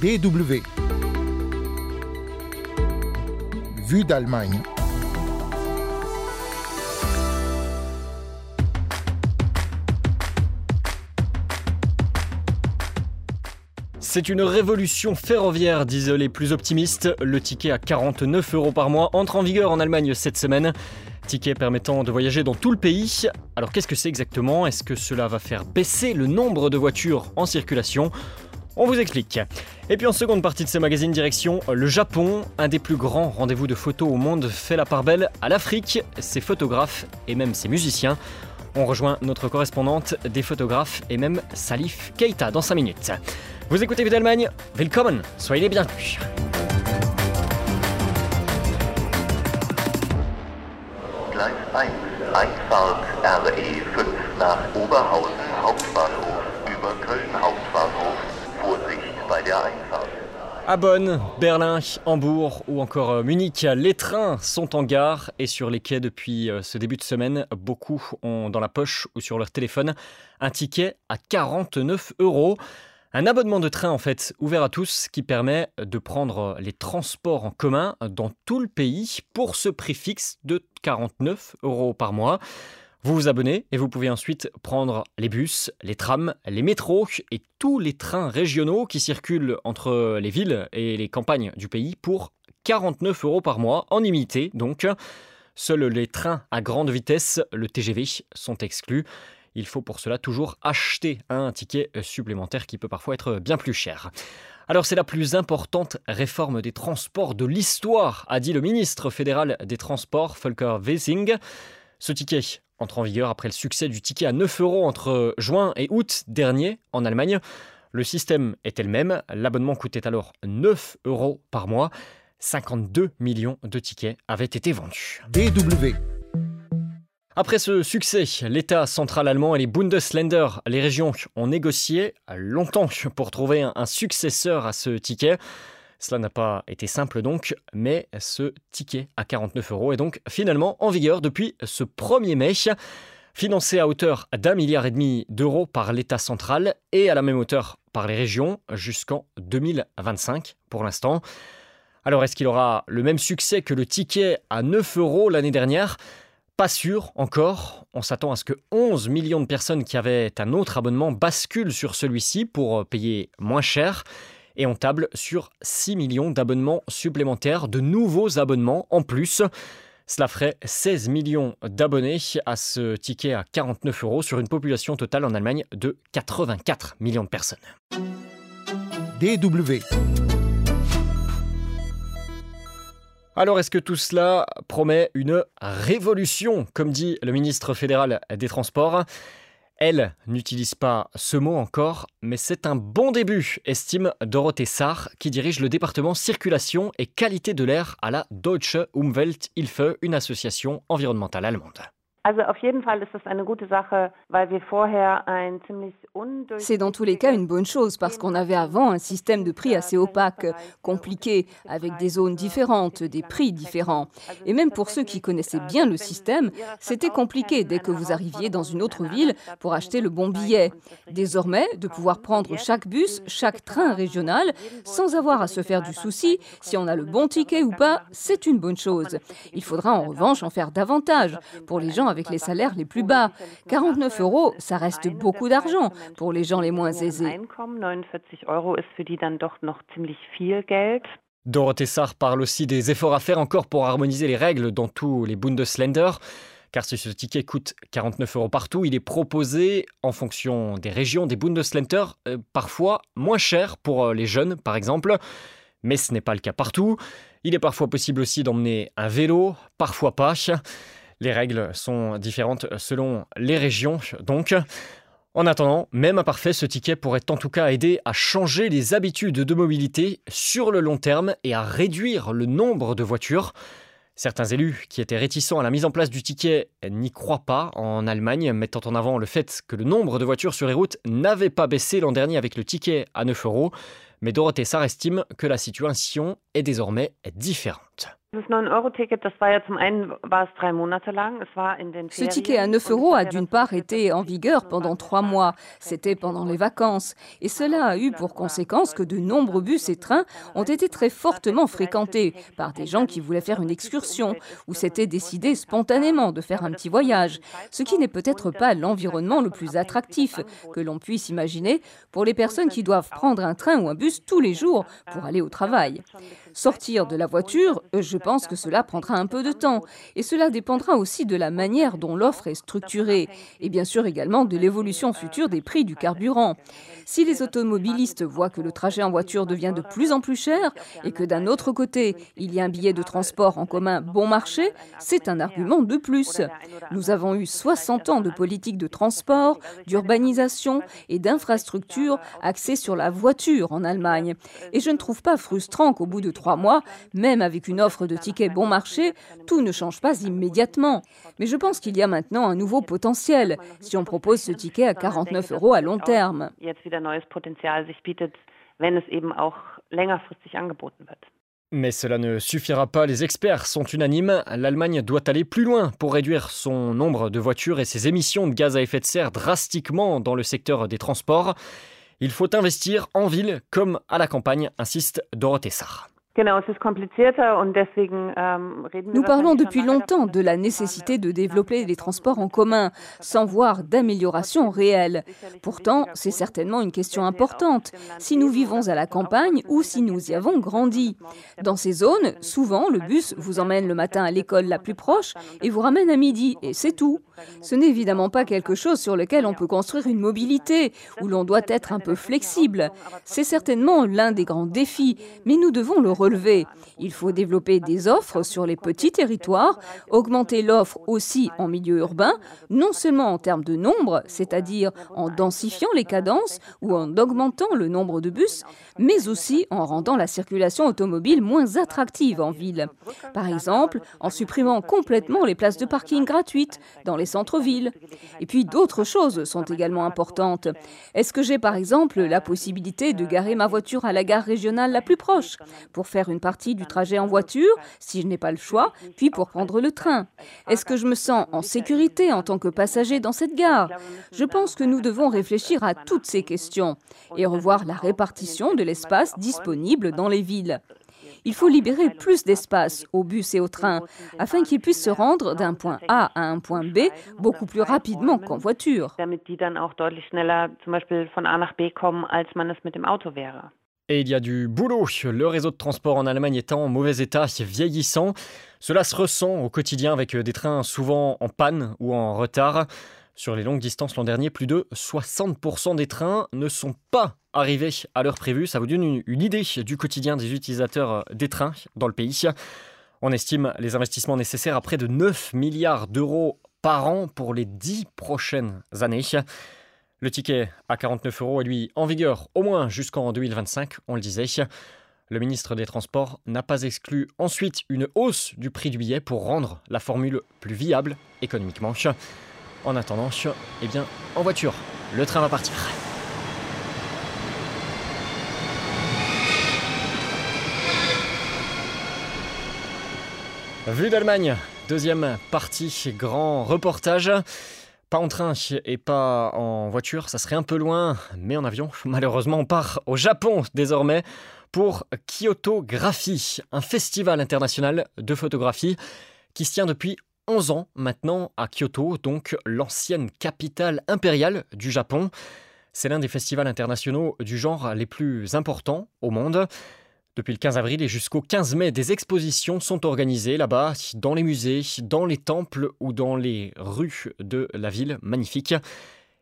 DW. Vue d'Allemagne. C'est une révolution ferroviaire, disent les plus optimistes. Le ticket à 49 euros par mois entre en vigueur en Allemagne cette semaine. Ticket permettant de voyager dans tout le pays. Alors qu'est-ce que c'est exactement? Est-ce que cela va faire baisser le nombre de voitures en circulation? On vous explique. Et puis en seconde partie de ce magazine, direction le Japon, un des plus grands rendez-vous de photos au monde, fait la part belle à l'Afrique, ses photographes et même ses musiciens. On rejoint notre correspondante des photographes et même Salif Keita dans 5 minutes. Vous écoutez Vue d'Allemagne, willkommen, soyez les bienvenus. Gleis 1, Einfahrt RE5 nach Oberhausen Hauptbahnhof über Köln Hauptbahnhof. À Bonn, Berlin, Hambourg ou encore euh, Munich, les trains sont en gare et sur les quais depuis euh, ce début de semaine. Beaucoup ont dans la poche ou sur leur téléphone un ticket à 49 euros. Un abonnement de train en fait ouvert à tous qui permet de prendre les transports en commun dans tout le pays pour ce prix fixe de 49 euros par mois. Vous vous abonnez et vous pouvez ensuite prendre les bus, les trams, les métros et tous les trains régionaux qui circulent entre les villes et les campagnes du pays pour 49 euros par mois en illimité donc. Seuls les trains à grande vitesse, le TGV, sont exclus. Il faut pour cela toujours acheter un ticket supplémentaire qui peut parfois être bien plus cher. Alors c'est la plus importante réforme des transports de l'histoire, a dit le ministre fédéral des Transports, Volker Wissing. Ce ticket entre en vigueur après le succès du ticket à 9 euros entre juin et août dernier en Allemagne. Le système était le même, l'abonnement coûtait alors 9 euros par mois. 52 millions de tickets avaient été vendus. DW. Après ce succès, l'État central allemand et les Bundesländer, les régions, ont négocié longtemps pour trouver un successeur à ce ticket. Cela n'a pas été simple donc, mais ce ticket à 49 euros est donc finalement en vigueur depuis ce 1er mai, financé à hauteur d'un milliard et demi d'euros par l'État central et à la même hauteur par les régions jusqu'en 2025 pour l'instant. Alors est-ce qu'il aura le même succès que le ticket à 9 euros l'année dernière? Pas sûr encore. On s'attend à ce que 11 millions de personnes qui avaient un autre abonnement basculent sur celui-ci pour payer moins cher. Et on table sur 6 millions d'abonnements supplémentaires, de nouveaux abonnements en plus. Cela ferait 16 millions d'abonnés à ce ticket à 49 euros sur une population totale en Allemagne de 84 millions de personnes. DW. Alors est-ce que tout cela promet une révolution, comme dit le ministre fédéral des Transports? Elle n'utilise pas ce mot encore, mais c'est un bon début, estime Dorothée Sarr, qui dirige le département circulation et qualité de l'air à la Deutsche Umwelthilfe, une association environnementale allemande. C'est dans tous les cas une bonne chose parce qu'on avait avant un système de prix assez opaque, compliqué, avec des zones différentes, des prix différents. Et même pour ceux qui connaissaient bien le système, c'était compliqué dès que vous arriviez dans une autre ville pour acheter le bon billet. Désormais, de pouvoir prendre chaque bus, chaque train régional, sans avoir à se faire du souci si on a le bon ticket ou pas, c'est une bonne chose. Il faudra en revanche en faire davantage pour les gens avec les salaires les plus bas. 49 euros, ça reste beaucoup d'argent pour les gens les moins aisés. Dorothée Sarr parle aussi des efforts à faire encore pour harmoniser les règles dans tous les Bundesländer. Car si ce ticket coûte 49 euros partout, il est proposé, en fonction des régions, des Bundesländer, euh, parfois moins cher pour euh, les jeunes, par exemple. Mais ce n'est pas le cas partout. Il est parfois possible aussi d'emmener un vélo, parfois pas. Les règles sont différentes selon les régions, donc. En attendant, même imparfait, ce ticket pourrait en tout cas aider à changer les habitudes de mobilité sur le long terme et à réduire le nombre de voitures. Certains élus qui étaient réticents à la mise en place du ticket n'y croient pas en Allemagne, mettant en avant le fait que le nombre de voitures sur les routes n'avait pas baissé l'an dernier avec le ticket à 9 euros. Mais Dorothée Sarr estime que la situation est désormais différente. Ce ticket à 9 euros a d'une part été en vigueur pendant trois mois. C'était pendant les vacances. Et cela a eu pour conséquence que de nombreux bus et trains ont été très fortement fréquentés par des gens qui voulaient faire une excursion ou s'étaient décidés spontanément de faire un petit voyage. Ce qui n'est peut-être pas l'environnement le plus attractif que l'on puisse imaginer pour les personnes qui doivent prendre un train ou un bus tous les jours pour aller au travail. Sortir de la voiture, je pense que cela prendra un peu de temps. Et cela dépendra aussi de la manière dont l'offre est structurée. Et bien sûr également de l'évolution future des prix du carburant. Si les automobilistes voient que le trajet en voiture devient de plus en plus cher et que d'un autre côté, il y a un billet de transport en commun bon marché, c'est un argument de plus. Nous avons eu 60 ans de politique de transport, d'urbanisation et d'infrastructures axées sur la voiture en Allemagne. Et je ne trouve pas frustrant qu'au bout de trois mois, même avec une offre de tickets bon marché, tout ne change pas immédiatement. Mais je pense qu'il y a maintenant un nouveau potentiel si on propose ce ticket à 49 euros à long terme. Mais cela ne suffira pas, les experts sont unanimes, l'Allemagne doit aller plus loin pour réduire son nombre de voitures et ses émissions de gaz à effet de serre drastiquement dans le secteur des transports. Il faut investir en ville comme à la campagne, insiste Dorothée Sarr. Ähm, Nous parlons depuis longtemps de la nécessité de développer les transports en commun sans voir d'amélioration réelle. Pourtant, c'est certainement une question importante si nous vivons à la campagne ou si nous y avons grandi. Dans ces zones, souvent, le bus vous emmène le matin à l'école la plus proche et vous ramène à midi, et c'est tout. Ce n'est évidemment pas quelque chose sur lequel on peut construire une mobilité, où l'on doit être un peu flexible. C'est certainement l'un des grands défis, mais nous devons le relever. Il faut développer des offres sur les petits territoires, augmenter l'offre aussi en milieu urbain, non seulement en termes de nombre, c'est-à-dire en densifiant les cadences ou en augmentant le nombre de bus, mais aussi en rendant la circulation automobile moins attractive en ville. Par exemple, en supprimant complètement les places de parking gratuites dans les centres-villes. Et puis d'autres choses sont également importantes. Est-ce que j'ai par exemple la possibilité de garer ma voiture à la gare régionale la plus proche pour faire une partie du trajet en voiture si je n'ai pas le choix, puis pour prendre le train? Est-ce que je me sens en sécurité en tant que passager dans cette gare? Je pense que nous devons réfléchir à toutes ces questions et revoir la répartition de l'espace disponible dans les villes. Il faut libérer plus d'espace aux bus et aux trains afin qu'ils puissent se rendre d'un point A à un point B beaucoup plus rapidement qu'en voiture. Et il y a du boulot. Le réseau de transport en Allemagne étant en mauvais état, vieillissant. Cela se ressent au quotidien avec des trains souvent en panne ou en retard. Sur les longues distances l'an dernier, plus de 60% des trains ne sont pas arrivés à l'heure prévue. Ça vous donne une, idée du quotidien des utilisateurs des trains dans le pays. On estime les investissements nécessaires à près de 9 milliards d'euros par an pour les 10 prochaines années. Le ticket à 49 euros est lui en vigueur au moins jusqu'en 2025, on le disait. Le ministre des Transports n'a pas exclu ensuite une hausse du prix du billet pour rendre la formule plus viable économiquement. En attendant, eh bien, en voiture, le train va partir. Vue d'Allemagne, deuxième partie, grand reportage. Pas en train et pas en voiture, ça serait un peu loin, mais en avion. Malheureusement, on part au Japon désormais pour Kyoto Graphie, un festival international de photographie qui se tient depuis 11 ans maintenant à Kyoto, donc l'ancienne capitale impériale du Japon. C'est l'un des festivals internationaux du genre les plus importants au monde. Depuis le 15 avril et jusqu'au 15 mai, des expositions sont organisées là-bas, dans les musées, dans les temples ou dans les rues de la ville magnifique.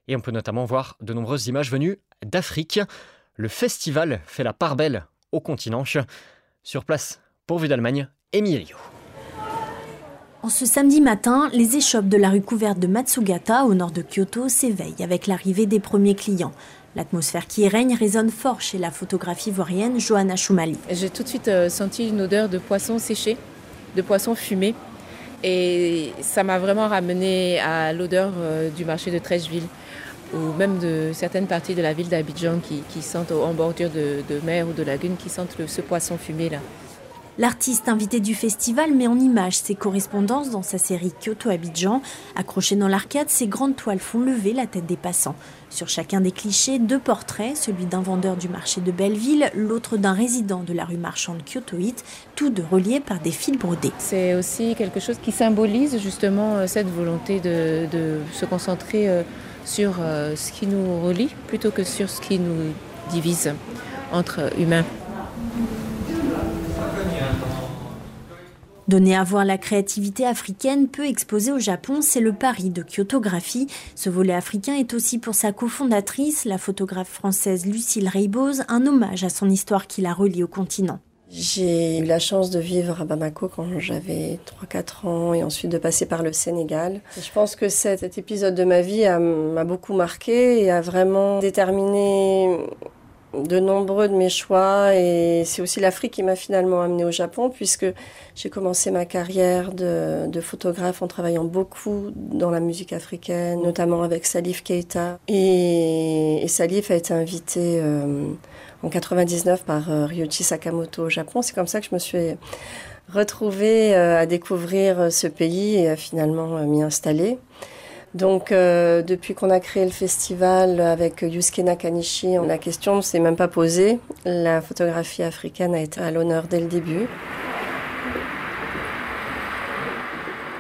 Et on peut notamment voir de nombreuses images venues d'Afrique. Le festival fait la part belle au continent. Sur place, pour Vue d'Allemagne, Emilio. En ce samedi matin, les échoppes de la rue couverte de Matsugata, au nord de Kyoto, s'éveillent avec l'arrivée des premiers clients. L'atmosphère qui y règne résonne fort chez la photographe ivoirienne Johanna Choumali. J'ai tout de suite euh, senti une odeur de poisson séché, de poisson fumé. Et ça m'a vraiment ramené à l'odeur euh, du marché de Trècheville ou même de certaines parties de la ville d'Abidjan qui, sentent en bordure de, mer ou de lagune, qui sentent ce poisson fumé là. L'artiste invité du festival met en image ses correspondances dans sa série Kyoto-Abidjan. Accrochées dans l'arcade, ces grandes toiles font lever la tête des passants. Sur chacun des clichés, deux portraits, celui d'un vendeur du marché de Belleville, l'autre d'un résident de la rue marchande kyotoïte, tous deux reliés par des fils brodés. C'est aussi quelque chose qui symbolise justement euh, cette volonté de, de se concentrer euh, sur euh, ce qui nous relie plutôt que sur ce qui nous divise entre humains. Donner à voir la créativité africaine peu exposée au Japon, c'est le pari de Kyotographie. Ce volet africain est aussi pour sa cofondatrice, la photographe française Lucille Reybose, un hommage à son histoire qui la relie au continent. J'ai eu la chance de vivre à Bamako quand j'avais 3-4 ans et ensuite de passer par le Sénégal. Je pense que cet, épisode de ma vie m'a beaucoup marqué et a vraiment déterminé de nombreux de mes choix et c'est aussi l'Afrique qui m'a finalement amené au Japon puisque j'ai commencé ma carrière de, photographe en travaillant beaucoup dans la musique africaine, notamment avec Salif Keita. Et, Salif a été invité euh, en 99 par euh, Ryuichi Sakamoto au Japon. C'est comme ça que je me suis retrouvée euh, à découvrir ce pays et à finalement m'y installer. Donc, euh, depuis qu'on a créé le festival avec Yusuke Nakanishi, la question ne s'est même pas posée. La photographie africaine a été à l'honneur dès le début.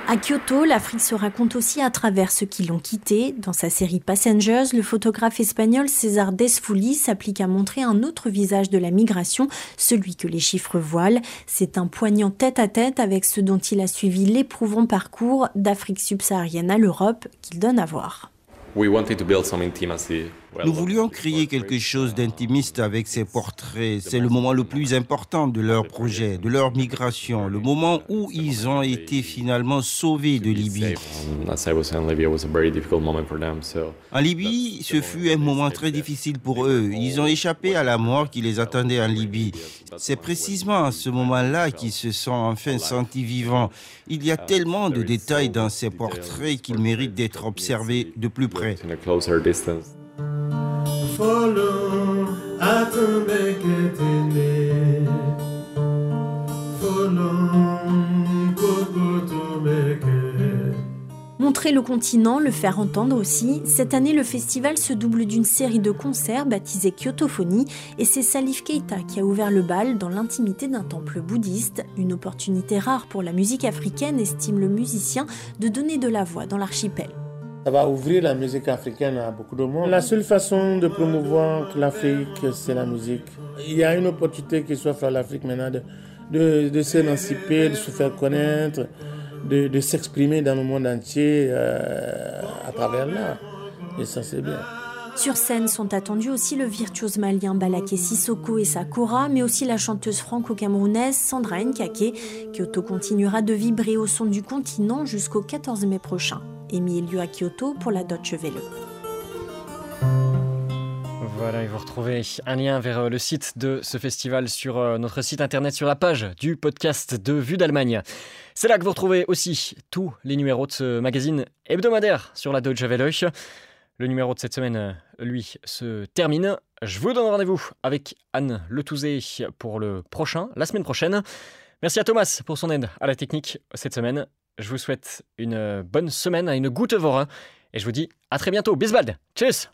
À Kyoto, l'Afrique se raconte aussi à travers ceux qui l'ont quitté. Dans sa série Passengers, le photographe espagnol César Desfoulis s'applique à montrer un autre visage de la migration, celui que les chiffres voilent. C'est un poignant tête-à-tête avec ceux dont il a suivi l'éprouvant parcours d'Afrique subsaharienne à l'Europe qu'il donne à voir. Nous voulions créer quelque chose d'intimiste avec ces portraits. C'est le moment le plus important de leur projet, de leur migration, le moment où ils ont été finalement sauvés de Libye. En Libye, ce fut un moment très difficile pour eux. Ils ont échappé à la mort qui les attendait en Libye. C'est précisément à ce moment-là qu'ils se sont enfin sentis vivants. Il y a tellement de détails dans ces portraits qu'ils méritent d'être observés de plus près. Montrer le continent, le faire entendre aussi. Cette année, le festival se double d'une série de concerts baptisés Kyotophonie et c'est Salif Keita qui a ouvert le bal dans l'intimité d'un temple bouddhiste. Une opportunité rare pour la musique africaine, estime le musicien, de donner de la voix dans l'archipel. Ça va ouvrir la musique africaine à beaucoup de monde. La seule façon de promouvoir l'Afrique, c'est la musique. Il y a une opportunité qui s'offre à l'Afrique maintenant de, de, s'émanciper, de se faire connaître, de, s'exprimer dans le monde entier euh, à travers l'art. Et ça, c'est bien. Sur scène sont attendus aussi le virtuose malien Balaké Sissoko et Sakura, mais aussi la chanteuse franco-camerounaise Sandra Nkake. Kyoto continuera de vibrer au son du continent jusqu'au 14 mai prochain mis lieu à Kyoto pour la Deutsche Welle. Voilà, et vous retrouvez un lien vers euh, le site de ce festival sur euh, notre site internet, sur la page du podcast de Vue d'Allemagne. C'est là que vous retrouvez aussi tous les numéros de ce magazine hebdomadaire sur la Deutsche Welle. Le numéro de cette semaine, euh, lui, se termine. Je vous donne rendez-vous avec Anne Letouzé pour le prochain, la semaine prochaine. Merci à Thomas pour son aide à la technique cette semaine. Je vous souhaite une bonne semaine, une gute Woche et je vous dis à très bientôt. Bis bald. Tschüss.